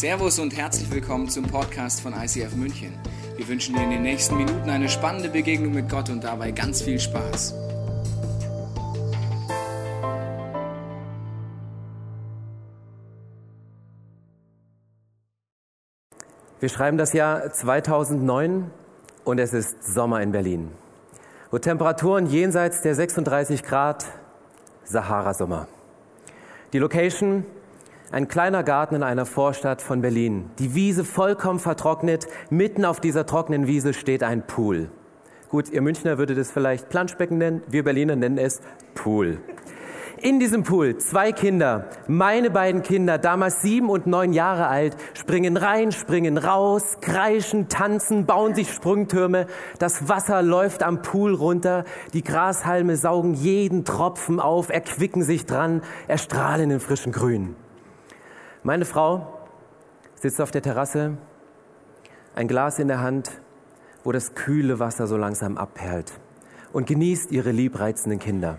Servus und herzlich willkommen zum Podcast von ICF München. Wir wünschen dir in den nächsten Minuten eine spannende Begegnung mit Gott und dabei ganz viel Spaß. Wir schreiben das Jahr 2009 und es ist Sommer in Berlin. Wo Temperaturen jenseits der 36 Grad, Sahara-Sommer. Die Location ein kleiner Garten in einer Vorstadt von Berlin. Die Wiese vollkommen vertrocknet. Mitten auf dieser trockenen Wiese steht ein Pool. Gut, ihr Münchner würdet es vielleicht Planschbecken nennen. Wir Berliner nennen es Pool. In diesem Pool zwei Kinder, meine beiden Kinder, damals sieben und neun Jahre alt, springen rein, springen raus, kreischen, tanzen, bauen sich Sprungtürme. Das Wasser läuft am Pool runter. Die Grashalme saugen jeden Tropfen auf, erquicken sich dran, erstrahlen in frischen Grün. Meine Frau sitzt auf der Terrasse, ein Glas in der Hand, wo das kühle Wasser so langsam abperlt und genießt ihre liebreizenden Kinder.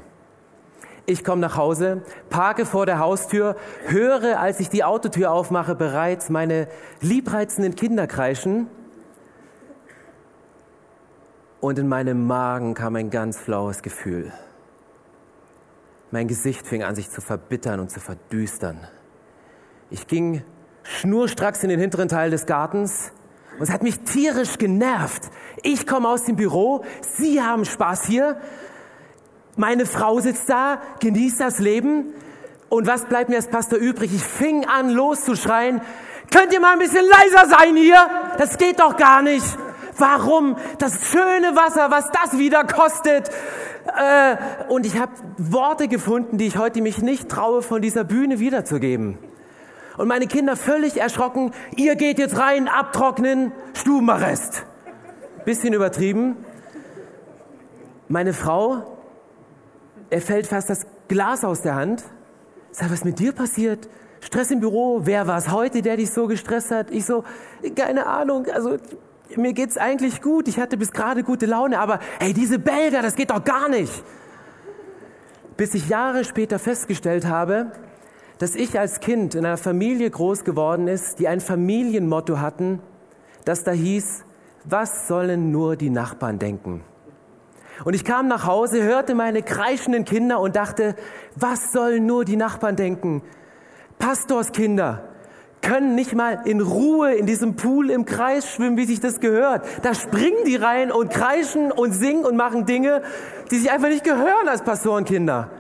Ich komme nach Hause, parke vor der Haustür, höre, als ich die Autotür aufmache, bereits meine liebreizenden Kinder kreischen. Und in meinem Magen kam ein ganz flaues Gefühl. Mein Gesicht fing an, sich zu verbittern und zu verdüstern. Ich ging schnurstracks in den hinteren Teil des Gartens und es hat mich tierisch genervt. Ich komme aus dem Büro, Sie haben Spaß hier, meine Frau sitzt da, genießt das Leben und was bleibt mir als Pastor übrig? Ich fing an loszuschreien, könnt ihr mal ein bisschen leiser sein hier? Das geht doch gar nicht. Warum? Das schöne Wasser, was das wieder kostet. Äh, und ich habe Worte gefunden, die ich heute mich nicht traue, von dieser Bühne wiederzugeben. Und meine Kinder völlig erschrocken, ihr geht jetzt rein, abtrocknen, Stubenarrest. Bisschen übertrieben. Meine Frau, er fällt fast das Glas aus der Hand. Sag, was mit dir passiert? Stress im Büro, wer war es heute, der dich so gestresst hat? Ich so, keine Ahnung, also mir geht's eigentlich gut, ich hatte bis gerade gute Laune, aber hey, diese Belger, das geht doch gar nicht. Bis ich Jahre später festgestellt habe, dass ich als Kind in einer Familie groß geworden ist, die ein Familienmotto hatten, das da hieß, was sollen nur die Nachbarn denken? Und ich kam nach Hause, hörte meine kreischenden Kinder und dachte, was sollen nur die Nachbarn denken? Pastorskinder können nicht mal in Ruhe in diesem Pool im Kreis schwimmen, wie sich das gehört. Da springen die rein und kreischen und singen und machen Dinge, die sich einfach nicht gehören als Pastorenkinder.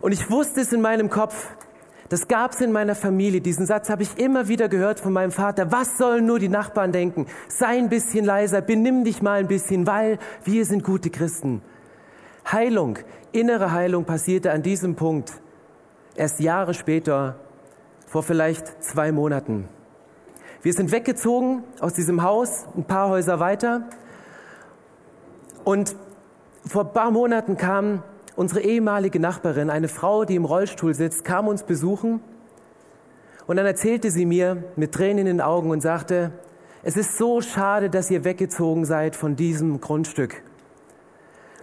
Und ich wusste es in meinem Kopf. Das gab es in meiner Familie. Diesen Satz habe ich immer wieder gehört von meinem Vater. Was sollen nur die Nachbarn denken? Sei ein bisschen leiser, benimm dich mal ein bisschen, weil wir sind gute Christen. Heilung, innere Heilung passierte an diesem Punkt erst Jahre später, vor vielleicht zwei Monaten. Wir sind weggezogen aus diesem Haus, ein paar Häuser weiter. Und vor ein paar Monaten kam unsere ehemalige Nachbarin, eine Frau, die im Rollstuhl sitzt, kam uns besuchen und dann erzählte sie mir mit Tränen in den Augen und sagte, es ist so schade, dass ihr weggezogen seid von diesem Grundstück.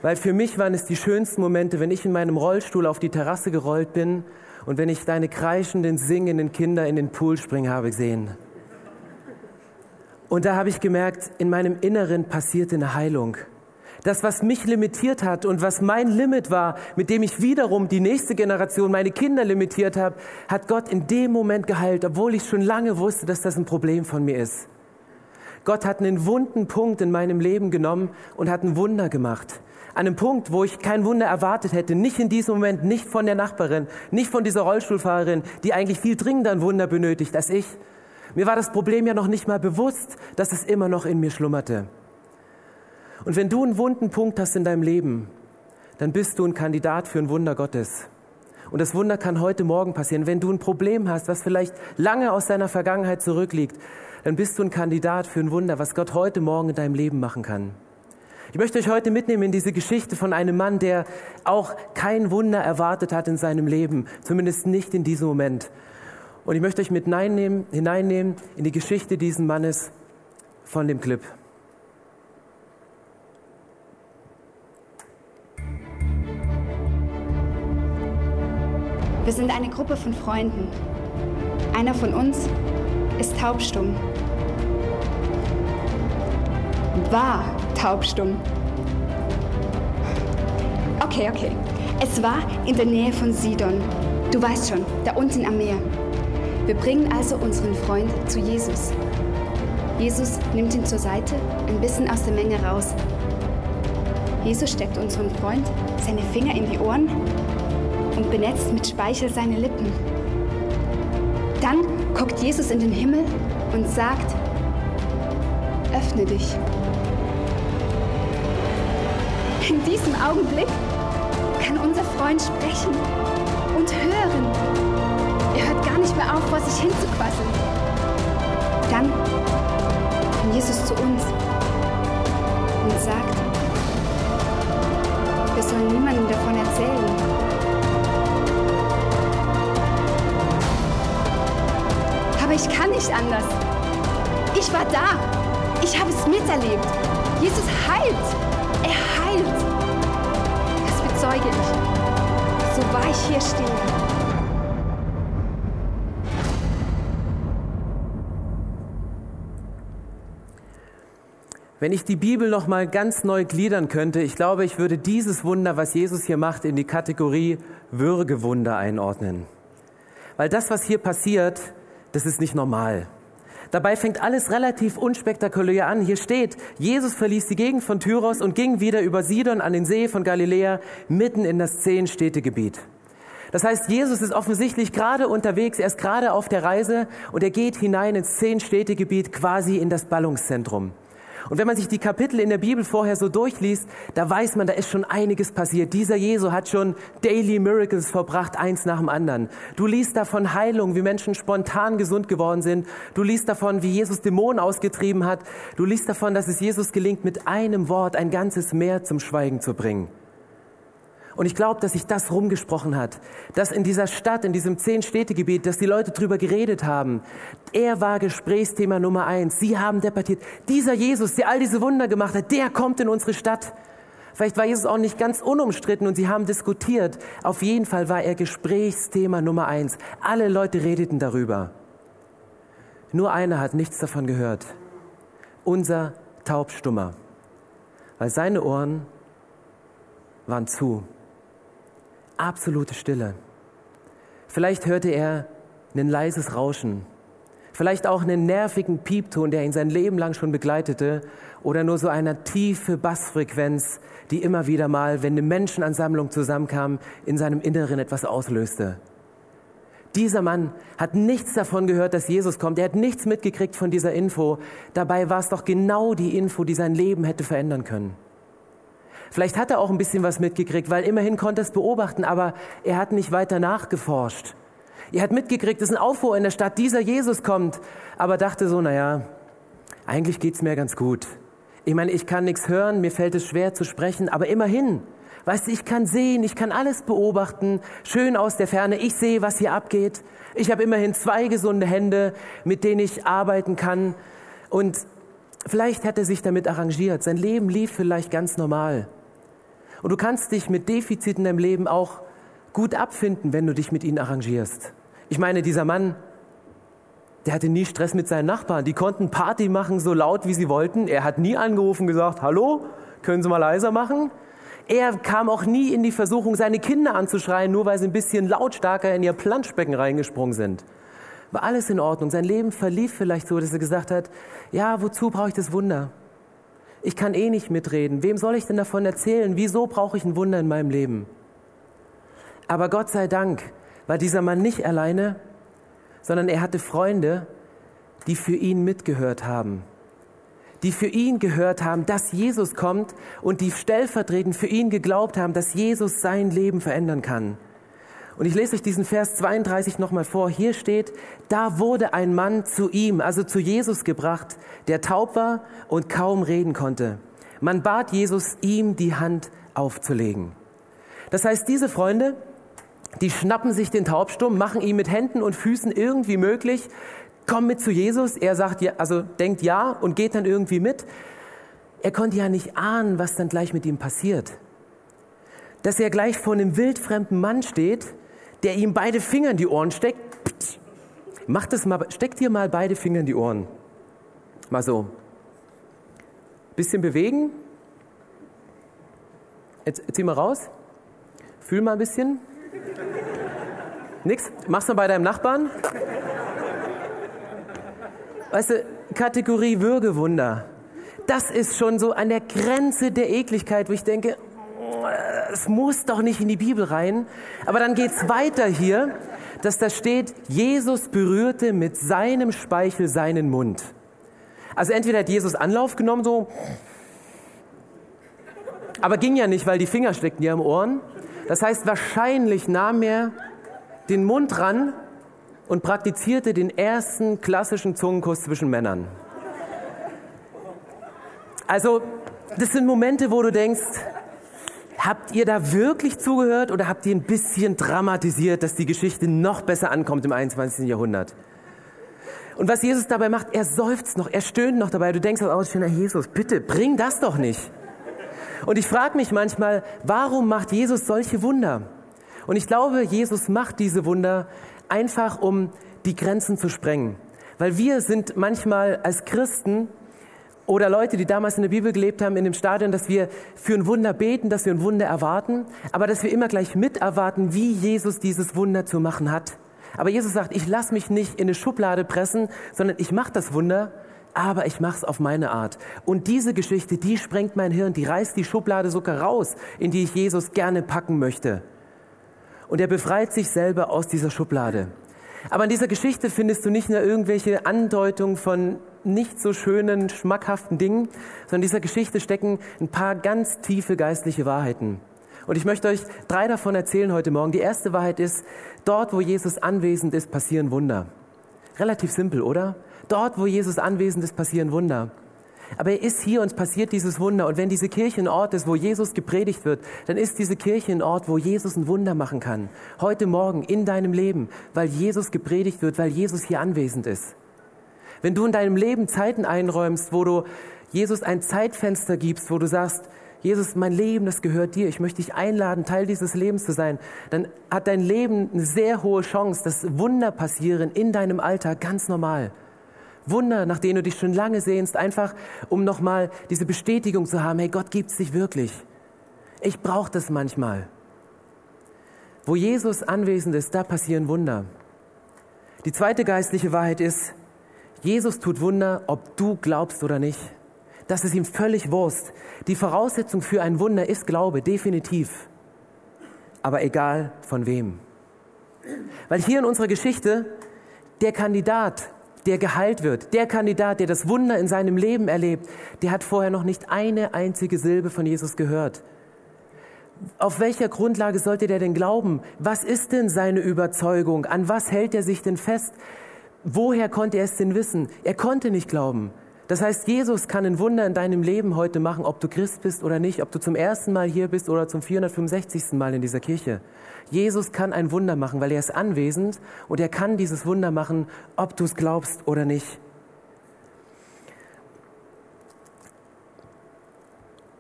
Weil für mich waren es die schönsten Momente, wenn ich in meinem Rollstuhl auf die Terrasse gerollt bin und wenn ich deine kreischenden, singenden Kinder in den Pool springen habe gesehen. Und da habe ich gemerkt, in meinem Inneren passierte eine Heilung. Das, was mich limitiert hat und was mein Limit war, mit dem ich wiederum die nächste Generation, meine Kinder limitiert habe, hat Gott in dem Moment geheilt, obwohl ich schon lange wusste, dass das ein Problem von mir ist. Gott hat einen wunden Punkt in meinem Leben genommen und hat ein Wunder gemacht. An einem Punkt, wo ich kein Wunder erwartet hätte, nicht in diesem Moment, nicht von der Nachbarin, nicht von dieser Rollstuhlfahrerin, die eigentlich viel dringender ein Wunder benötigt als ich. Mir war das Problem ja noch nicht mal bewusst, dass es immer noch in mir schlummerte. Und wenn du einen wunden Punkt hast in deinem Leben, dann bist du ein Kandidat für ein Wunder Gottes. Und das Wunder kann heute Morgen passieren. Wenn du ein Problem hast, was vielleicht lange aus deiner Vergangenheit zurückliegt, dann bist du ein Kandidat für ein Wunder, was Gott heute Morgen in deinem Leben machen kann. Ich möchte euch heute mitnehmen in diese Geschichte von einem Mann, der auch kein Wunder erwartet hat in seinem Leben, zumindest nicht in diesem Moment. Und ich möchte euch mit hineinnehmen, hineinnehmen in die Geschichte dieses Mannes von dem Clip. Wir sind eine Gruppe von Freunden. Einer von uns ist taubstumm. War taubstumm. Okay, okay. Es war in der Nähe von Sidon. Du weißt schon, da unten am Meer. Wir bringen also unseren Freund zu Jesus. Jesus nimmt ihn zur Seite, ein bisschen aus der Menge raus. Jesus steckt unserem Freund seine Finger in die Ohren und benetzt mit Speichel seine Lippen. Dann guckt Jesus in den Himmel und sagt, öffne dich. In diesem Augenblick kann unser Freund sprechen und hören. Er hört gar nicht mehr auf, vor sich hinzuquasseln. Dann kommt Jesus zu uns und sagt, wir sollen niemandem davon erzählen. Aber ich kann nicht anders. Ich war da. Ich habe es miterlebt. Jesus heilt. Er heilt. Das bezeuge ich. So wahr ich hier stehe. Wenn ich die Bibel noch mal ganz neu gliedern könnte, ich glaube, ich würde dieses Wunder, was Jesus hier macht, in die Kategorie Würgewunder einordnen. Weil das, was hier passiert, das ist nicht normal. Dabei fängt alles relativ unspektakulär an. Hier steht, Jesus verließ die Gegend von Tyros und ging wieder über Sidon an den See von Galiläa mitten in das Zehn-Städtegebiet. Das heißt, Jesus ist offensichtlich gerade unterwegs, er ist gerade auf der Reise und er geht hinein ins Zehn-Städtegebiet, quasi in das Ballungszentrum. Und wenn man sich die Kapitel in der Bibel vorher so durchliest, da weiß man, da ist schon einiges passiert. Dieser Jesu hat schon Daily Miracles verbracht, eins nach dem anderen. Du liest davon Heilung, wie Menschen spontan gesund geworden sind. Du liest davon, wie Jesus Dämonen ausgetrieben hat. Du liest davon, dass es Jesus gelingt, mit einem Wort ein ganzes Meer zum Schweigen zu bringen. Und ich glaube, dass sich das rumgesprochen hat, dass in dieser Stadt, in diesem Zehn-Städte-Gebiet, dass die Leute drüber geredet haben. Er war Gesprächsthema Nummer eins. Sie haben debattiert. Dieser Jesus, der all diese Wunder gemacht hat, der kommt in unsere Stadt. Vielleicht war Jesus auch nicht ganz unumstritten und sie haben diskutiert. Auf jeden Fall war er Gesprächsthema Nummer eins. Alle Leute redeten darüber. Nur einer hat nichts davon gehört. Unser Taubstummer. Weil seine Ohren waren zu absolute Stille. Vielleicht hörte er ein leises Rauschen, vielleicht auch einen nervigen Piepton, der ihn sein Leben lang schon begleitete, oder nur so eine tiefe Bassfrequenz, die immer wieder mal, wenn eine Menschenansammlung zusammenkam, in seinem Inneren etwas auslöste. Dieser Mann hat nichts davon gehört, dass Jesus kommt. Er hat nichts mitgekriegt von dieser Info. Dabei war es doch genau die Info, die sein Leben hätte verändern können. Vielleicht hat er auch ein bisschen was mitgekriegt, weil immerhin konnte er es beobachten, aber er hat nicht weiter nachgeforscht. Er hat mitgekriegt, es ist ein Aufruhr in der Stadt, dieser Jesus kommt, aber dachte so, naja, eigentlich geht's mir ganz gut. Ich meine, ich kann nichts hören, mir fällt es schwer zu sprechen, aber immerhin, weißt du, ich kann sehen, ich kann alles beobachten, schön aus der Ferne, ich sehe, was hier abgeht. Ich habe immerhin zwei gesunde Hände, mit denen ich arbeiten kann. Und vielleicht hat er sich damit arrangiert. Sein Leben lief vielleicht ganz normal. Und du kannst dich mit Defiziten im Leben auch gut abfinden, wenn du dich mit ihnen arrangierst. Ich meine, dieser Mann, der hatte nie Stress mit seinen Nachbarn. Die konnten Party machen, so laut wie sie wollten. Er hat nie angerufen und gesagt, hallo, können Sie mal leiser machen? Er kam auch nie in die Versuchung, seine Kinder anzuschreien, nur weil sie ein bisschen lautstarker in ihr Planschbecken reingesprungen sind. War alles in Ordnung. Sein Leben verlief vielleicht so, dass er gesagt hat, ja, wozu brauche ich das Wunder? Ich kann eh nicht mitreden. Wem soll ich denn davon erzählen? Wieso brauche ich ein Wunder in meinem Leben? Aber Gott sei Dank war dieser Mann nicht alleine, sondern er hatte Freunde, die für ihn mitgehört haben. Die für ihn gehört haben, dass Jesus kommt und die stellvertretend für ihn geglaubt haben, dass Jesus sein Leben verändern kann. Und ich lese euch diesen Vers 32 nochmal vor. Hier steht, da wurde ein Mann zu ihm, also zu Jesus gebracht, der taub war und kaum reden konnte. Man bat Jesus, ihm die Hand aufzulegen. Das heißt, diese Freunde, die schnappen sich den Taubstumm, machen ihn mit Händen und Füßen irgendwie möglich, kommen mit zu Jesus. Er sagt ja, also denkt ja und geht dann irgendwie mit. Er konnte ja nicht ahnen, was dann gleich mit ihm passiert. Dass er gleich vor einem wildfremden Mann steht, der ihm beide Finger in die Ohren steckt. Mach das mal, steck dir mal beide Finger in die Ohren. Mal so. Bisschen bewegen. Jetzt zieh mal raus. Fühl mal ein bisschen. Nix? Mach's mal bei deinem Nachbarn. Weißt du, Kategorie Würgewunder. Das ist schon so an der Grenze der Ekligkeit, wo ich denke, es muss doch nicht in die Bibel rein. Aber dann geht's weiter hier, dass da steht, Jesus berührte mit seinem Speichel seinen Mund. Also entweder hat Jesus Anlauf genommen, so, aber ging ja nicht, weil die Finger steckten ja im Ohren. Das heißt, wahrscheinlich nahm er den Mund ran und praktizierte den ersten klassischen Zungenkuss zwischen Männern. Also, das sind Momente, wo du denkst, habt ihr da wirklich zugehört oder habt ihr ein bisschen dramatisiert, dass die Geschichte noch besser ankommt im 21. Jahrhundert? Und was Jesus dabei macht, er seufzt noch, er stöhnt noch dabei. Du denkst auch, oh, schöner Jesus, bitte bring das doch nicht. Und ich frage mich manchmal, warum macht Jesus solche Wunder? Und ich glaube, Jesus macht diese Wunder einfach, um die Grenzen zu sprengen. Weil wir sind manchmal als Christen oder Leute, die damals in der Bibel gelebt haben, in dem Stadion, dass wir für ein Wunder beten, dass wir ein Wunder erwarten, aber dass wir immer gleich miterwarten, wie Jesus dieses Wunder zu machen hat. Aber Jesus sagt, ich lasse mich nicht in eine Schublade pressen, sondern ich mache das Wunder, aber ich mache es auf meine Art. Und diese Geschichte, die sprengt mein Hirn, die reißt die Schublade sogar raus, in die ich Jesus gerne packen möchte. Und er befreit sich selber aus dieser Schublade. Aber in dieser Geschichte findest du nicht nur irgendwelche Andeutungen von nicht so schönen, schmackhaften Dingen, sondern in dieser Geschichte stecken ein paar ganz tiefe geistliche Wahrheiten. Und ich möchte euch drei davon erzählen heute Morgen. Die erste Wahrheit ist, dort, wo Jesus anwesend ist, passieren Wunder. Relativ simpel, oder? Dort, wo Jesus anwesend ist, passieren Wunder. Aber er ist hier und es passiert dieses Wunder. Und wenn diese Kirche ein Ort ist, wo Jesus gepredigt wird, dann ist diese Kirche ein Ort, wo Jesus ein Wunder machen kann. Heute Morgen in deinem Leben, weil Jesus gepredigt wird, weil Jesus hier anwesend ist. Wenn du in deinem Leben Zeiten einräumst, wo du Jesus ein Zeitfenster gibst, wo du sagst, Jesus, mein Leben, das gehört dir. Ich möchte dich einladen, Teil dieses Lebens zu sein. Dann hat dein Leben eine sehr hohe Chance, dass Wunder passieren in deinem Alltag ganz normal. Wunder, nach denen du dich schon lange sehnst, einfach um nochmal diese Bestätigung zu haben, hey, Gott gibt es dich wirklich. Ich brauche das manchmal. Wo Jesus anwesend ist, da passieren Wunder. Die zweite geistliche Wahrheit ist, Jesus tut Wunder, ob du glaubst oder nicht. Das ist ihm völlig Wurst. Die Voraussetzung für ein Wunder ist Glaube, definitiv. Aber egal von wem. Weil hier in unserer Geschichte der Kandidat der geheilt wird, der Kandidat, der das Wunder in seinem Leben erlebt, der hat vorher noch nicht eine einzige Silbe von Jesus gehört. Auf welcher Grundlage sollte der denn glauben? Was ist denn seine Überzeugung? An was hält er sich denn fest? Woher konnte er es denn wissen? Er konnte nicht glauben. Das heißt, Jesus kann ein Wunder in deinem Leben heute machen, ob du Christ bist oder nicht, ob du zum ersten Mal hier bist oder zum 465. Mal in dieser Kirche. Jesus kann ein Wunder machen, weil er ist anwesend und er kann dieses Wunder machen, ob du es glaubst oder nicht.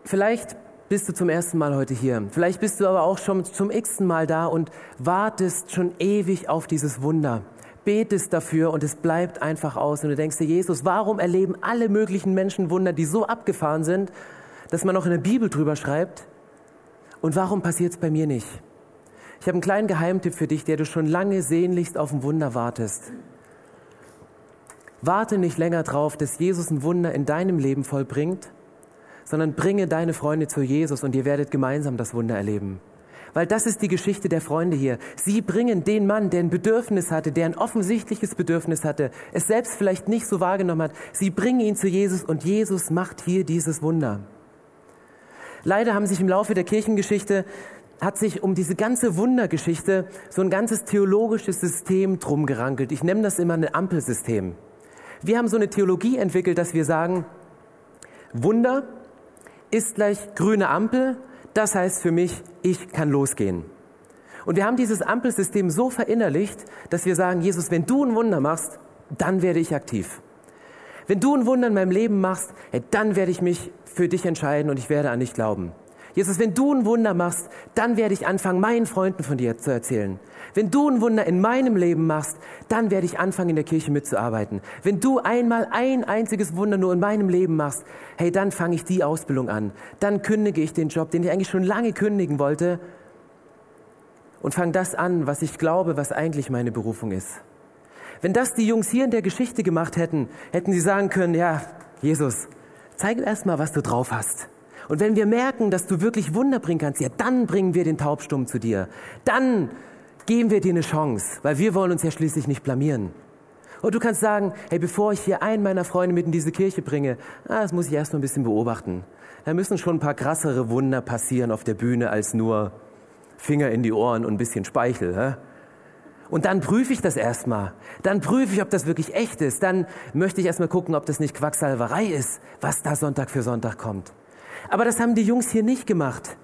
Vielleicht bist du zum ersten Mal heute hier. Vielleicht bist du aber auch schon zum x-ten Mal da und wartest schon ewig auf dieses Wunder. Betest dafür und es bleibt einfach aus. Und du denkst dir, Jesus, warum erleben alle möglichen Menschen Wunder, die so abgefahren sind, dass man auch in der Bibel drüber schreibt? Und warum passiert es bei mir nicht? Ich habe einen kleinen Geheimtipp für dich, der du schon lange sehnlichst auf ein Wunder wartest. Warte nicht länger drauf, dass Jesus ein Wunder in deinem Leben vollbringt, sondern bringe deine Freunde zu Jesus und ihr werdet gemeinsam das Wunder erleben. Weil das ist die Geschichte der Freunde hier. Sie bringen den Mann, der ein Bedürfnis hatte, der ein offensichtliches Bedürfnis hatte, es selbst vielleicht nicht so wahrgenommen hat. Sie bringen ihn zu Jesus und Jesus macht hier dieses Wunder. Leider haben sich im Laufe der Kirchengeschichte hat sich um diese ganze Wundergeschichte so ein ganzes theologisches System drum gerankelt. Ich nenne das immer ein Ampelsystem. Wir haben so eine Theologie entwickelt, dass wir sagen, Wunder ist gleich grüne Ampel, das heißt für mich, ich kann losgehen. Und wir haben dieses Ampelsystem so verinnerlicht, dass wir sagen, Jesus, wenn du ein Wunder machst, dann werde ich aktiv. Wenn du ein Wunder in meinem Leben machst, dann werde ich mich für dich entscheiden und ich werde an dich glauben. Jesus, wenn du ein Wunder machst, dann werde ich anfangen, meinen Freunden von dir zu erzählen. Wenn du ein Wunder in meinem Leben machst, dann werde ich anfangen, in der Kirche mitzuarbeiten. Wenn du einmal ein einziges Wunder nur in meinem Leben machst, hey, dann fange ich die Ausbildung an. Dann kündige ich den Job, den ich eigentlich schon lange kündigen wollte und fange das an, was ich glaube, was eigentlich meine Berufung ist. Wenn das die Jungs hier in der Geschichte gemacht hätten, hätten sie sagen können, ja, Jesus, zeig erst mal, was du drauf hast. Und wenn wir merken, dass du wirklich Wunder bringen kannst, ja, dann bringen wir den Taubstumm zu dir. Dann geben wir dir eine Chance, weil wir wollen uns ja schließlich nicht blamieren. Und du kannst sagen, hey, bevor ich hier einen meiner Freunde mit in diese Kirche bringe, ah, das muss ich erst mal ein bisschen beobachten. Da müssen schon ein paar krassere Wunder passieren auf der Bühne als nur Finger in die Ohren und ein bisschen Speichel. Hä? Und dann prüfe ich das erstmal. Dann prüfe ich, ob das wirklich echt ist. Dann möchte ich erstmal gucken, ob das nicht Quacksalverei ist, was da Sonntag für Sonntag kommt. Aber das haben die Jungs hier nicht gemacht,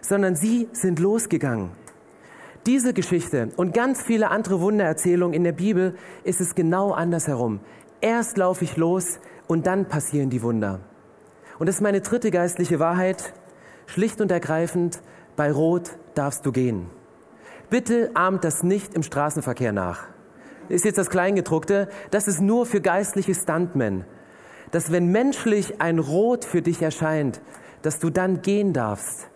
sondern sie sind losgegangen. Diese Geschichte und ganz viele andere Wundererzählungen in der Bibel ist es genau andersherum. Erst laufe ich los und dann passieren die Wunder. Und das ist meine dritte geistliche Wahrheit. Schlicht und ergreifend, bei Rot darfst du gehen. Bitte ahmt das nicht im Straßenverkehr nach. Ist jetzt das Kleingedruckte. Das ist nur für geistliche Stuntmen. Dass wenn menschlich ein Rot für dich erscheint, dass du dann gehen darfst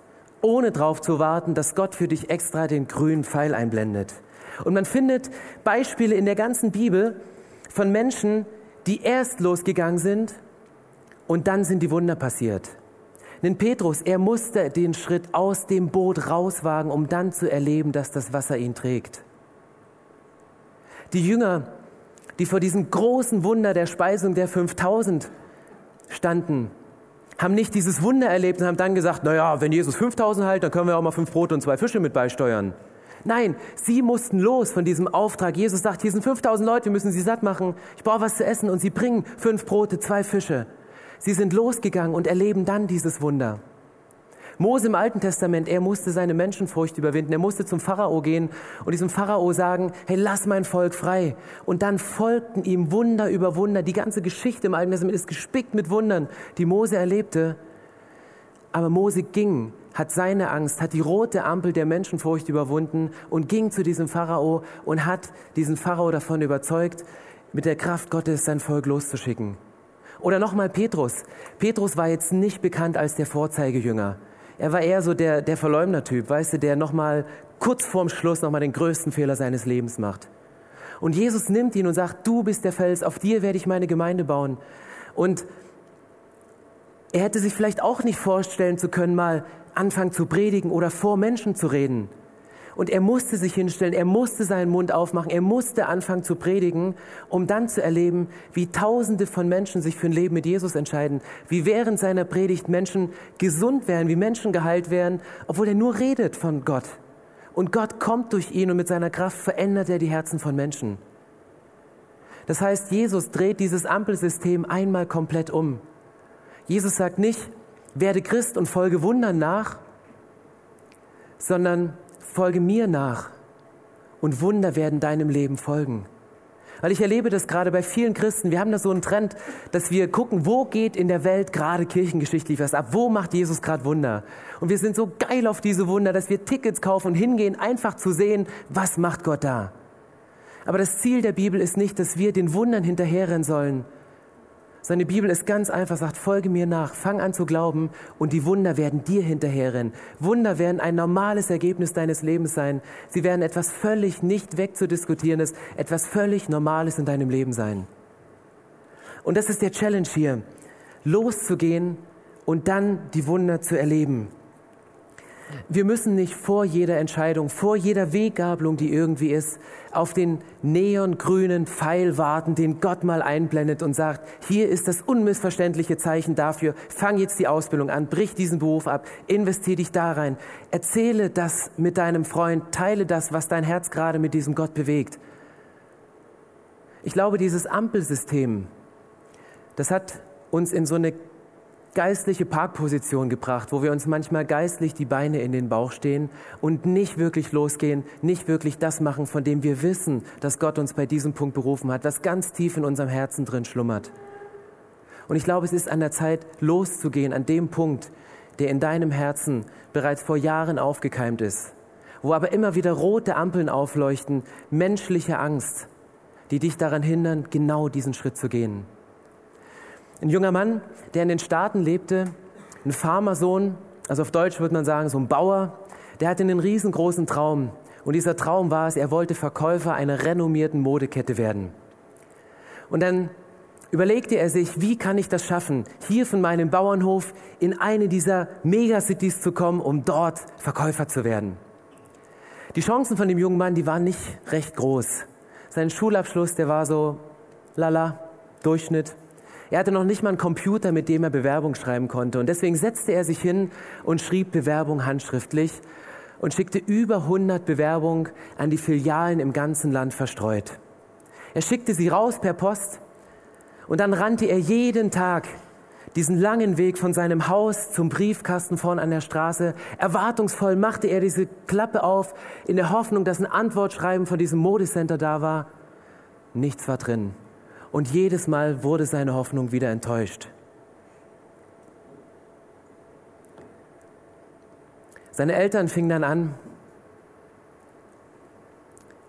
ohne darauf zu warten, dass Gott für dich extra den grünen Pfeil einblendet. Und man findet Beispiele in der ganzen Bibel von Menschen, die erst losgegangen sind und dann sind die Wunder passiert. Denn Petrus, er musste den Schritt aus dem Boot rauswagen, um dann zu erleben, dass das Wasser ihn trägt. Die Jünger, die vor diesem großen Wunder der Speisung der 5000 standen, haben nicht dieses Wunder erlebt und haben dann gesagt, naja, wenn Jesus 5000 heilt, dann können wir auch mal fünf Brote und zwei Fische mit beisteuern. Nein, sie mussten los von diesem Auftrag. Jesus sagt, hier sind 5000 Leute, wir müssen sie satt machen. Ich brauche was zu essen und sie bringen fünf Brote, zwei Fische. Sie sind losgegangen und erleben dann dieses Wunder. Mose im Alten Testament, er musste seine Menschenfurcht überwinden. Er musste zum Pharao gehen und diesem Pharao sagen, hey, lass mein Volk frei. Und dann folgten ihm Wunder über Wunder. Die ganze Geschichte im Alten Testament ist gespickt mit Wundern, die Mose erlebte. Aber Mose ging, hat seine Angst, hat die rote Ampel der Menschenfurcht überwunden und ging zu diesem Pharao und hat diesen Pharao davon überzeugt, mit der Kraft Gottes sein Volk loszuschicken. Oder nochmal Petrus. Petrus war jetzt nicht bekannt als der Vorzeigejünger. Er war eher so der, der Verleumder-Typ, weißt du, der nochmal kurz vorm Schluss nochmal den größten Fehler seines Lebens macht. Und Jesus nimmt ihn und sagt, du bist der Fels, auf dir werde ich meine Gemeinde bauen. Und er hätte sich vielleicht auch nicht vorstellen zu können, mal anfangen zu predigen oder vor Menschen zu reden. Und er musste sich hinstellen, er musste seinen Mund aufmachen, er musste anfangen zu predigen, um dann zu erleben, wie Tausende von Menschen sich für ein Leben mit Jesus entscheiden, wie während seiner Predigt Menschen gesund werden, wie Menschen geheilt werden, obwohl er nur redet von Gott. Und Gott kommt durch ihn und mit seiner Kraft verändert er die Herzen von Menschen. Das heißt, Jesus dreht dieses Ampelsystem einmal komplett um. Jesus sagt nicht, werde Christ und folge Wundern nach, sondern folge mir nach und Wunder werden deinem Leben folgen. Weil ich erlebe das gerade bei vielen Christen. Wir haben da so einen Trend, dass wir gucken, wo geht in der Welt gerade kirchengeschichtlich was ab? Wo macht Jesus gerade Wunder? Und wir sind so geil auf diese Wunder, dass wir Tickets kaufen und hingehen, einfach zu sehen, was macht Gott da? Aber das Ziel der Bibel ist nicht, dass wir den Wundern hinterherrennen sollen, seine Bibel ist ganz einfach, sagt, folge mir nach, fang an zu glauben und die Wunder werden dir hinterherrennen. Wunder werden ein normales Ergebnis deines Lebens sein. Sie werden etwas völlig nicht wegzudiskutierendes, etwas völlig Normales in deinem Leben sein. Und das ist der Challenge hier, loszugehen und dann die Wunder zu erleben. Wir müssen nicht vor jeder Entscheidung, vor jeder Weggabelung, die irgendwie ist, auf den neongrünen Pfeil warten, den Gott mal einblendet und sagt, hier ist das unmissverständliche Zeichen dafür, fang jetzt die Ausbildung an, brich diesen Beruf ab, investier dich da rein, erzähle das mit deinem Freund, teile das, was dein Herz gerade mit diesem Gott bewegt. Ich glaube, dieses Ampelsystem, das hat uns in so eine geistliche Parkposition gebracht, wo wir uns manchmal geistlich die Beine in den Bauch stehen und nicht wirklich losgehen, nicht wirklich das machen, von dem wir wissen, dass Gott uns bei diesem Punkt berufen hat, was ganz tief in unserem Herzen drin schlummert. Und ich glaube, es ist an der Zeit, loszugehen an dem Punkt, der in deinem Herzen bereits vor Jahren aufgekeimt ist, wo aber immer wieder rote Ampeln aufleuchten, menschliche Angst, die dich daran hindern, genau diesen Schritt zu gehen. Ein junger Mann, der in den Staaten lebte, ein Farmersohn, also auf Deutsch würde man sagen, so ein Bauer, der hatte einen riesengroßen Traum. Und dieser Traum war es, er wollte Verkäufer einer renommierten Modekette werden. Und dann überlegte er sich, wie kann ich das schaffen, hier von meinem Bauernhof in eine dieser Megacities zu kommen, um dort Verkäufer zu werden. Die Chancen von dem jungen Mann, die waren nicht recht groß. Sein Schulabschluss, der war so lala, Durchschnitt. Er hatte noch nicht mal einen Computer, mit dem er Bewerbung schreiben konnte. Und deswegen setzte er sich hin und schrieb Bewerbung handschriftlich und schickte über 100 Bewerbungen an die Filialen im ganzen Land verstreut. Er schickte sie raus per Post und dann rannte er jeden Tag diesen langen Weg von seinem Haus zum Briefkasten vorn an der Straße. Erwartungsvoll machte er diese Klappe auf, in der Hoffnung, dass ein Antwortschreiben von diesem Modecenter da war. Nichts war drin. Und jedes Mal wurde seine Hoffnung wieder enttäuscht. Seine Eltern fingen dann an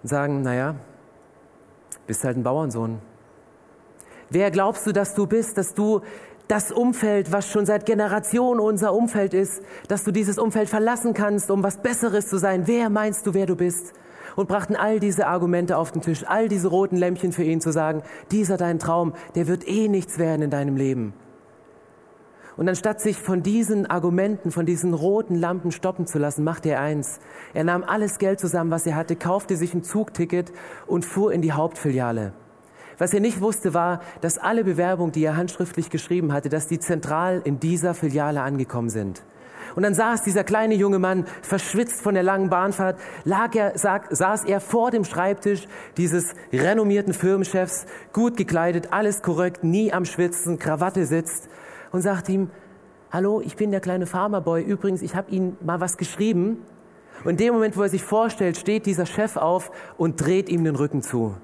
und sagen, naja, bist halt ein Bauernsohn. Wer glaubst du, dass du bist, dass du das Umfeld, was schon seit Generationen unser Umfeld ist, dass du dieses Umfeld verlassen kannst, um was Besseres zu sein? Wer meinst du, wer du bist? Und brachten all diese Argumente auf den Tisch, all diese roten Lämpchen für ihn zu sagen, dieser dein Traum, der wird eh nichts werden in deinem Leben. Und anstatt sich von diesen Argumenten, von diesen roten Lampen stoppen zu lassen, machte er eins. Er nahm alles Geld zusammen, was er hatte, kaufte sich ein Zugticket und fuhr in die Hauptfiliale. Was er nicht wusste, war, dass alle Bewerbungen, die er handschriftlich geschrieben hatte, dass die zentral in dieser Filiale angekommen sind. Und dann saß dieser kleine junge Mann, verschwitzt von der langen Bahnfahrt, lag er, saß er vor dem Schreibtisch dieses renommierten Firmenchefs, gut gekleidet, alles korrekt, nie am Schwitzen, Krawatte sitzt und sagt ihm, hallo, ich bin der kleine Farmerboy, übrigens, ich habe Ihnen mal was geschrieben. Und in dem Moment, wo er sich vorstellt, steht dieser Chef auf und dreht ihm den Rücken zu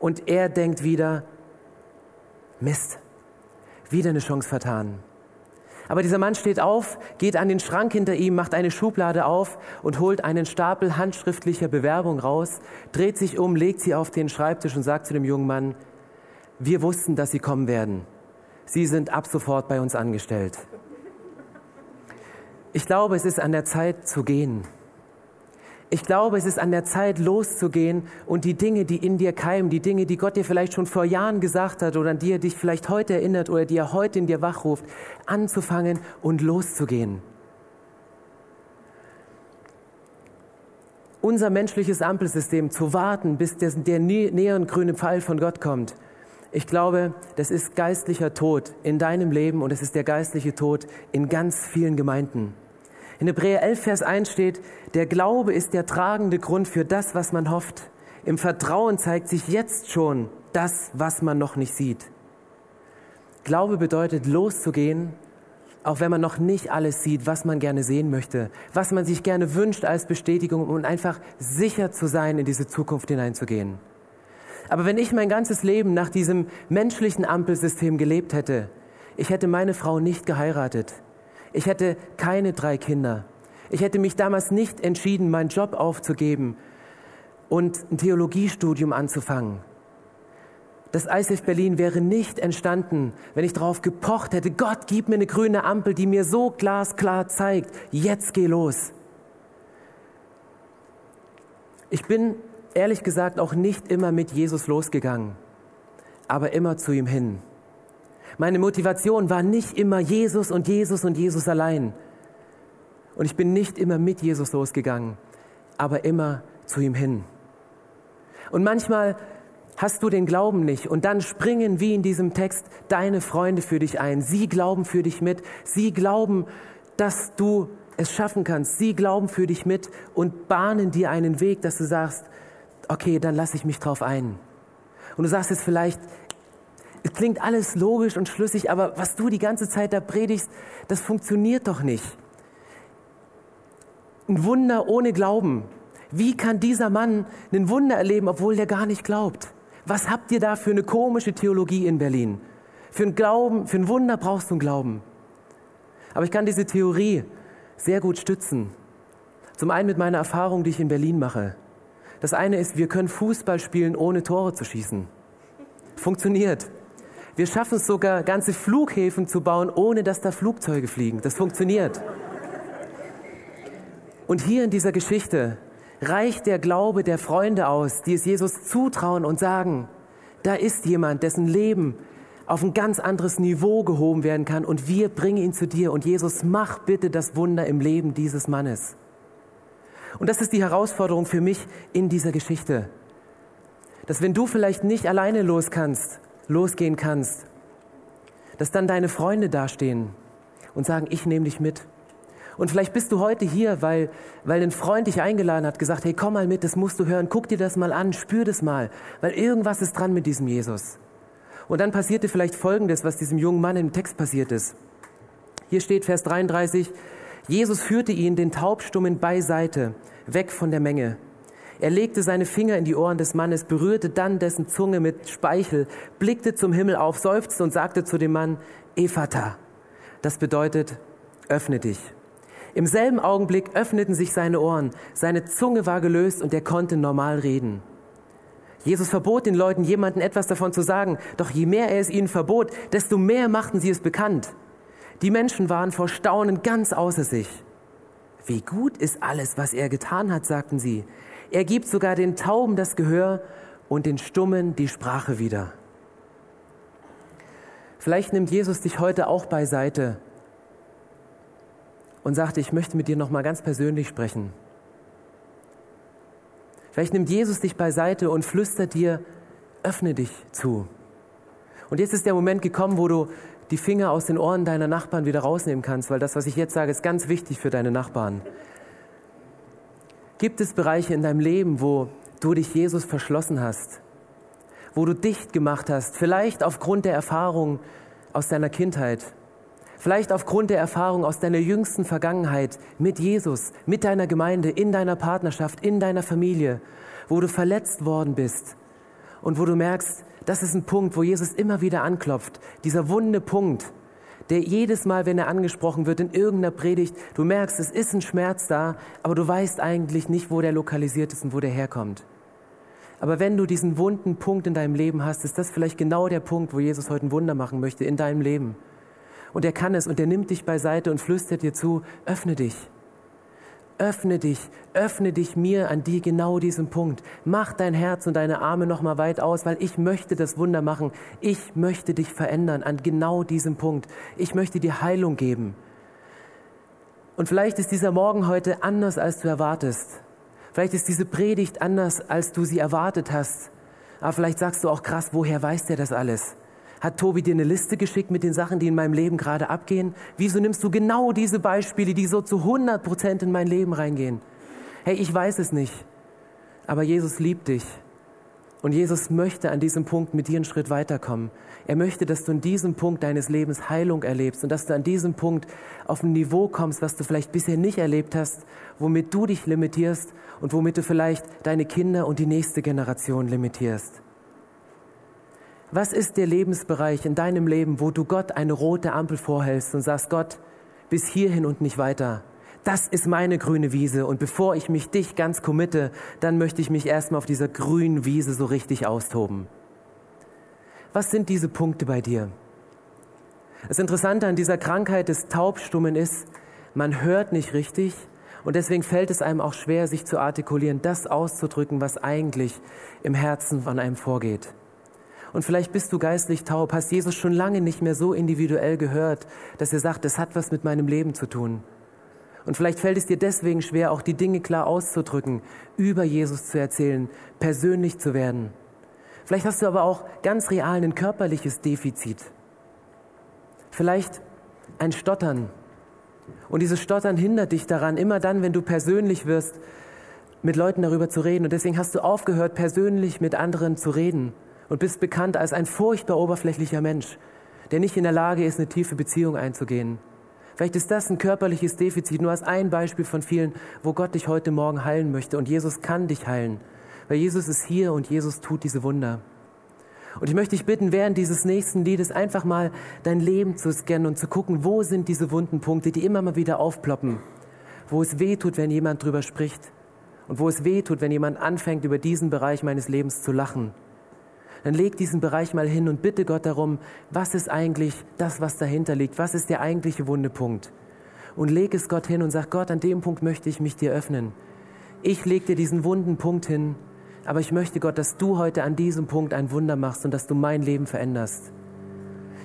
und er denkt wieder, Mist, wieder eine Chance vertan. Aber dieser Mann steht auf, geht an den Schrank hinter ihm, macht eine Schublade auf und holt einen Stapel handschriftlicher Bewerbung raus, dreht sich um, legt sie auf den Schreibtisch und sagt zu dem jungen Mann, wir wussten, dass Sie kommen werden. Sie sind ab sofort bei uns angestellt. Ich glaube, es ist an der Zeit zu gehen. Ich glaube, es ist an der Zeit, loszugehen und die Dinge, die in dir keimen, die Dinge, die Gott dir vielleicht schon vor Jahren gesagt hat oder an die er dich vielleicht heute erinnert oder die er heute in dir wachruft, anzufangen und loszugehen. Unser menschliches Ampelsystem zu warten, bis der, der näheren grüne Pfeil von Gott kommt, ich glaube, das ist geistlicher Tod in deinem Leben und es ist der geistliche Tod in ganz vielen Gemeinden. In Hebräer 11, Vers 1 steht, der Glaube ist der tragende Grund für das, was man hofft. Im Vertrauen zeigt sich jetzt schon das, was man noch nicht sieht. Glaube bedeutet loszugehen, auch wenn man noch nicht alles sieht, was man gerne sehen möchte, was man sich gerne wünscht als Bestätigung, um einfach sicher zu sein, in diese Zukunft hineinzugehen. Aber wenn ich mein ganzes Leben nach diesem menschlichen Ampelsystem gelebt hätte, ich hätte meine Frau nicht geheiratet, ich hätte keine drei Kinder. Ich hätte mich damals nicht entschieden, meinen Job aufzugeben und ein Theologiestudium anzufangen. Das ICF Berlin wäre nicht entstanden, wenn ich darauf gepocht hätte, Gott, gib mir eine grüne Ampel, die mir so glasklar zeigt, jetzt geh los. Ich bin ehrlich gesagt auch nicht immer mit Jesus losgegangen, aber immer zu ihm hin. Meine Motivation war nicht immer Jesus und Jesus und Jesus allein. Und ich bin nicht immer mit Jesus losgegangen, aber immer zu ihm hin. Und manchmal hast du den Glauben nicht und dann springen wie in diesem Text deine Freunde für dich ein. Sie glauben für dich mit. Sie glauben, dass du es schaffen kannst. Sie glauben für dich mit und bahnen dir einen Weg, dass du sagst, okay, dann lasse ich mich drauf ein. Und du sagst jetzt vielleicht, es klingt alles logisch und schlüssig, aber was du die ganze Zeit da predigst, das funktioniert doch nicht. Ein Wunder ohne Glauben. Wie kann dieser Mann ein Wunder erleben, obwohl der gar nicht glaubt? Was habt ihr da für eine komische Theologie in Berlin? Für ein Glauben, für ein Wunder brauchst du einen Glauben. Aber ich kann diese Theorie sehr gut stützen. Zum einen mit meiner Erfahrung, die ich in Berlin mache. Das eine ist, wir können Fußball spielen, ohne Tore zu schießen. Funktioniert. Wir schaffen es sogar, ganze Flughäfen zu bauen, ohne dass da Flugzeuge fliegen. Das funktioniert. Und hier in dieser Geschichte reicht der Glaube der Freunde aus, die es Jesus zutrauen und sagen, da ist jemand, dessen Leben auf ein ganz anderes Niveau gehoben werden kann und wir bringen ihn zu dir und Jesus, mach bitte das Wunder im Leben dieses Mannes. Und das ist die Herausforderung für mich in dieser Geschichte. Dass wenn du vielleicht nicht alleine los kannst, losgehen kannst, dass dann deine Freunde dastehen und sagen, ich nehme dich mit. Und vielleicht bist du heute hier, weil, weil ein Freund dich eingeladen hat, gesagt, hey, komm mal mit, das musst du hören, guck dir das mal an, spür das mal, weil irgendwas ist dran mit diesem Jesus. Und dann passierte vielleicht Folgendes, was diesem jungen Mann im Text passiert ist. Hier steht Vers 33, Jesus führte ihn, den Taubstummen, beiseite, weg von der Menge. Er legte seine Finger in die Ohren des Mannes, berührte dann dessen Zunge mit Speichel, blickte zum Himmel auf, seufzte und sagte zu dem Mann, Ephata. Das bedeutet, öffne dich. Im selben Augenblick öffneten sich seine Ohren, seine Zunge war gelöst und er konnte normal reden. Jesus verbot den Leuten, jemandem etwas davon zu sagen, doch je mehr er es ihnen verbot, desto mehr machten sie es bekannt. Die Menschen waren vor Staunen ganz außer sich. Wie gut ist alles, was er getan hat, sagten sie. Er gibt sogar den Tauben das Gehör und den Stummen die Sprache wieder. Vielleicht nimmt Jesus dich heute auch beiseite und sagt, ich möchte mit dir noch mal ganz persönlich sprechen. Vielleicht nimmt Jesus dich beiseite und flüstert dir, öffne dich zu. Und jetzt ist der Moment gekommen, wo du die Finger aus den Ohren deiner Nachbarn wieder rausnehmen kannst, weil das, was ich jetzt sage, ist ganz wichtig für deine Nachbarn. Gibt es Bereiche in deinem Leben, wo du dich Jesus verschlossen hast, wo du dicht gemacht hast, vielleicht aufgrund der Erfahrung aus deiner Kindheit, vielleicht aufgrund der Erfahrung aus deiner jüngsten Vergangenheit mit Jesus, mit deiner Gemeinde, in deiner Partnerschaft, in deiner Familie, wo du verletzt worden bist und wo du merkst, das ist ein Punkt, wo Jesus immer wieder anklopft. Dieser wunde Punkt, der jedes Mal, wenn er angesprochen wird in irgendeiner Predigt, du merkst, es ist ein Schmerz da, aber du weißt eigentlich nicht, wo der lokalisiert ist und wo der herkommt. Aber wenn du diesen wunden Punkt in deinem Leben hast, ist das vielleicht genau der Punkt, wo Jesus heute ein Wunder machen möchte in deinem Leben. Und er kann es und er nimmt dich beiseite und flüstert dir zu, öffne dich. Öffne dich, öffne dich mir an die genau diesem Punkt. Mach dein Herz und deine Arme nochmal weit aus, weil ich möchte das Wunder machen. Ich möchte dich verändern an genau diesem Punkt. Ich möchte dir Heilung geben. Und vielleicht ist dieser Morgen heute anders, als du erwartest. Vielleicht ist diese Predigt anders, als du sie erwartet hast. Aber vielleicht sagst du auch krass, woher weiß der das alles? Hat Tobi dir eine Liste geschickt mit den Sachen, die in meinem Leben gerade abgehen? Wieso nimmst du genau diese Beispiele, die so zu 100 Prozent in mein Leben reingehen? Hey, ich weiß es nicht. Aber Jesus liebt dich. Und Jesus möchte an diesem Punkt mit dir einen Schritt weiterkommen. Er möchte, dass du in diesem Punkt deines Lebens Heilung erlebst und dass du an diesem Punkt auf ein Niveau kommst, was du vielleicht bisher nicht erlebt hast, womit du dich limitierst und womit du vielleicht deine Kinder und die nächste Generation limitierst. Was ist der Lebensbereich in deinem Leben, wo du Gott eine rote Ampel vorhältst und sagst, Gott, bis hierhin und nicht weiter. Das ist meine grüne Wiese und bevor ich mich dich ganz committe, dann möchte ich mich erstmal auf dieser grünen Wiese so richtig austoben. Was sind diese Punkte bei dir? Das Interessante an dieser Krankheit des Taubstummen ist, man hört nicht richtig und deswegen fällt es einem auch schwer, sich zu artikulieren, das auszudrücken, was eigentlich im Herzen von einem vorgeht. Und vielleicht bist du geistlich taub, hast Jesus schon lange nicht mehr so individuell gehört, dass er sagt, es hat was mit meinem Leben zu tun. Und vielleicht fällt es dir deswegen schwer, auch die Dinge klar auszudrücken, über Jesus zu erzählen, persönlich zu werden. Vielleicht hast du aber auch ganz real ein körperliches Defizit. Vielleicht ein Stottern. Und dieses Stottern hindert dich daran, immer dann, wenn du persönlich wirst, mit Leuten darüber zu reden. Und deswegen hast du aufgehört, persönlich mit anderen zu reden und bist bekannt als ein furchtbar oberflächlicher Mensch, der nicht in der Lage ist, eine tiefe Beziehung einzugehen. Vielleicht ist das ein körperliches Defizit, nur als ein Beispiel von vielen, wo Gott dich heute Morgen heilen möchte. Und Jesus kann dich heilen, weil Jesus ist hier und Jesus tut diese Wunder. Und ich möchte dich bitten, während dieses nächsten Liedes einfach mal dein Leben zu scannen und zu gucken, wo sind diese wunden Punkte, die immer mal wieder aufploppen, wo es weh tut, wenn jemand drüber spricht und wo es weh tut, wenn jemand anfängt, über diesen Bereich meines Lebens zu lachen. Dann leg diesen Bereich mal hin und bitte Gott darum, was ist eigentlich das, was dahinter liegt? Was ist der eigentliche Wundepunkt? Und leg es Gott hin und sag, Gott, an dem Punkt möchte ich mich dir öffnen. Ich leg dir diesen wunden Punkt hin aber ich möchte, Gott, dass du heute an diesem Punkt ein Wunder machst und dass du mein Leben veränderst.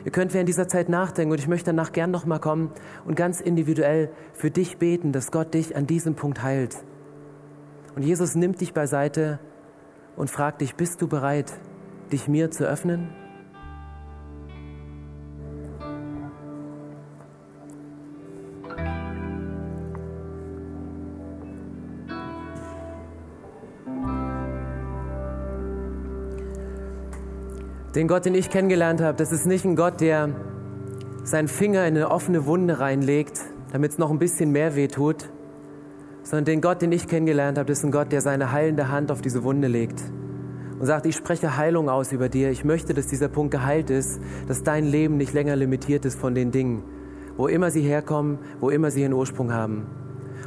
Ihr könnt während dieser Zeit nachdenken und ich möchte danach gern nochmal kommen und ganz individuell für dich beten, dass Gott dich an diesem Punkt heilt. Und Jesus nimmt dich beiseite und fragt dich, bist du bereit, dich mir zu öffnen? Den Gott, den ich kennengelernt habe, das ist nicht ein Gott, der seinen Finger in eine offene Wunde reinlegt, damit es noch ein bisschen mehr weh tut, sondern den Gott, den ich kennengelernt habe, das ist ein Gott, der seine heilende Hand auf diese Wunde legt und sagt, ich spreche Heilung aus über dir. Ich möchte, dass dieser Punkt geheilt ist, dass dein Leben nicht länger limitiert ist von den Dingen, wo immer sie herkommen, wo immer sie ihren Ursprung haben.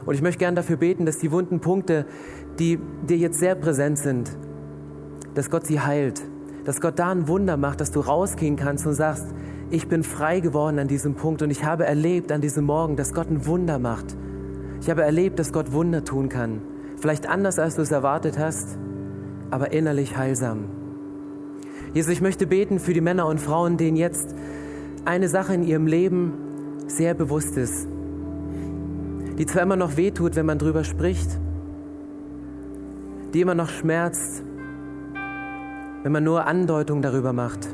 Und ich möchte gern dafür beten, dass die wunden Punkte, die dir jetzt sehr präsent sind, dass Gott sie heilt dass Gott da ein Wunder macht, dass du rausgehen kannst und sagst, ich bin frei geworden an diesem Punkt und ich habe erlebt an diesem Morgen, dass Gott ein Wunder macht. Ich habe erlebt, dass Gott Wunder tun kann. Vielleicht anders, als du es erwartet hast, aber innerlich heilsam. Jesus, ich möchte beten für die Männer und Frauen, denen jetzt eine Sache in ihrem Leben sehr bewusst ist, die zwar immer noch wehtut, wenn man drüber spricht, die immer noch schmerzt, wenn man nur Andeutungen darüber macht.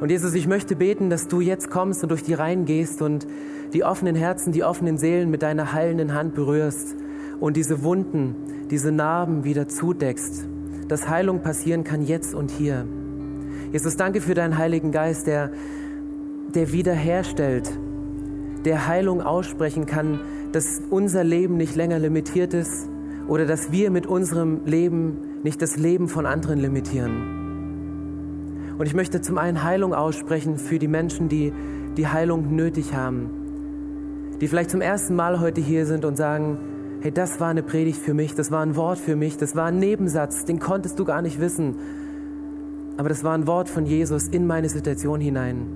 Und Jesus, ich möchte beten, dass du jetzt kommst und durch die Reihen gehst und die offenen Herzen, die offenen Seelen mit deiner heilenden Hand berührst und diese Wunden, diese Narben wieder zudeckst, dass Heilung passieren kann jetzt und hier. Jesus, danke für deinen Heiligen Geist, der, der wiederherstellt, der Heilung aussprechen kann, dass unser Leben nicht länger limitiert ist oder dass wir mit unserem Leben nicht das Leben von anderen limitieren. Und ich möchte zum einen Heilung aussprechen für die Menschen, die die Heilung nötig haben, die vielleicht zum ersten Mal heute hier sind und sagen, hey, das war eine Predigt für mich, das war ein Wort für mich, das war ein Nebensatz, den konntest du gar nicht wissen, aber das war ein Wort von Jesus in meine Situation hinein.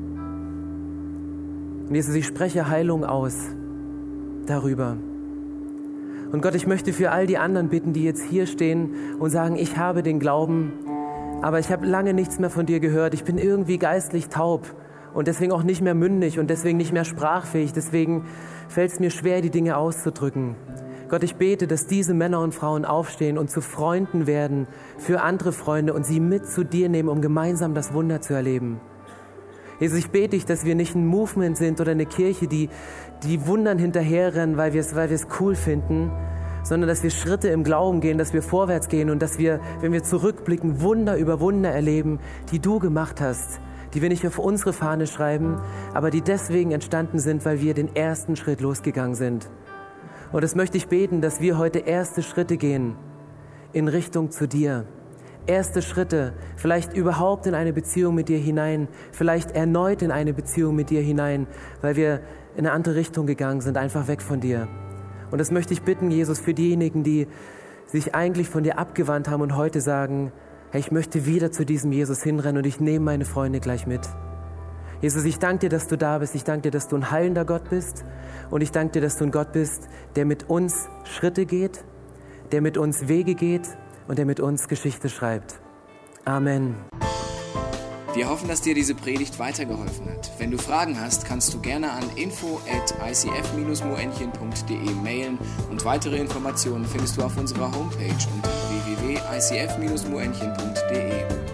Und Jesus, ich spreche Heilung aus darüber. Und Gott, ich möchte für all die anderen bitten, die jetzt hier stehen und sagen, ich habe den Glauben, aber ich habe lange nichts mehr von dir gehört. Ich bin irgendwie geistlich taub und deswegen auch nicht mehr mündig und deswegen nicht mehr sprachfähig. Deswegen fällt es mir schwer, die Dinge auszudrücken. Gott, ich bete, dass diese Männer und Frauen aufstehen und zu Freunden werden für andere Freunde und sie mit zu dir nehmen, um gemeinsam das Wunder zu erleben. Jesus, ich bete dich, dass wir nicht ein Movement sind oder eine Kirche, die, die Wundern hinterherrennen, weil wir es weil cool finden, sondern dass wir Schritte im Glauben gehen, dass wir vorwärts gehen und dass wir, wenn wir zurückblicken, Wunder über Wunder erleben, die du gemacht hast, die wir nicht auf unsere Fahne schreiben, aber die deswegen entstanden sind, weil wir den ersten Schritt losgegangen sind. Und das möchte ich beten, dass wir heute erste Schritte gehen in Richtung zu dir erste Schritte, vielleicht überhaupt in eine Beziehung mit dir hinein, vielleicht erneut in eine Beziehung mit dir hinein, weil wir in eine andere Richtung gegangen sind, einfach weg von dir. Und das möchte ich bitten, Jesus, für diejenigen, die sich eigentlich von dir abgewandt haben und heute sagen, hey, ich möchte wieder zu diesem Jesus hinrennen und ich nehme meine Freunde gleich mit. Jesus, ich danke dir, dass du da bist. Ich danke dir, dass du ein heilender Gott bist. Und ich danke dir, dass du ein Gott bist, der mit uns Schritte geht, der mit uns Wege geht und der mit uns Geschichte schreibt. Amen. Wir hoffen, dass dir diese Predigt weitergeholfen hat. Wenn du Fragen hast, kannst du gerne an info at icf-moenchen.de mailen und weitere Informationen findest du auf unserer Homepage unter www.icf-moenchen.de.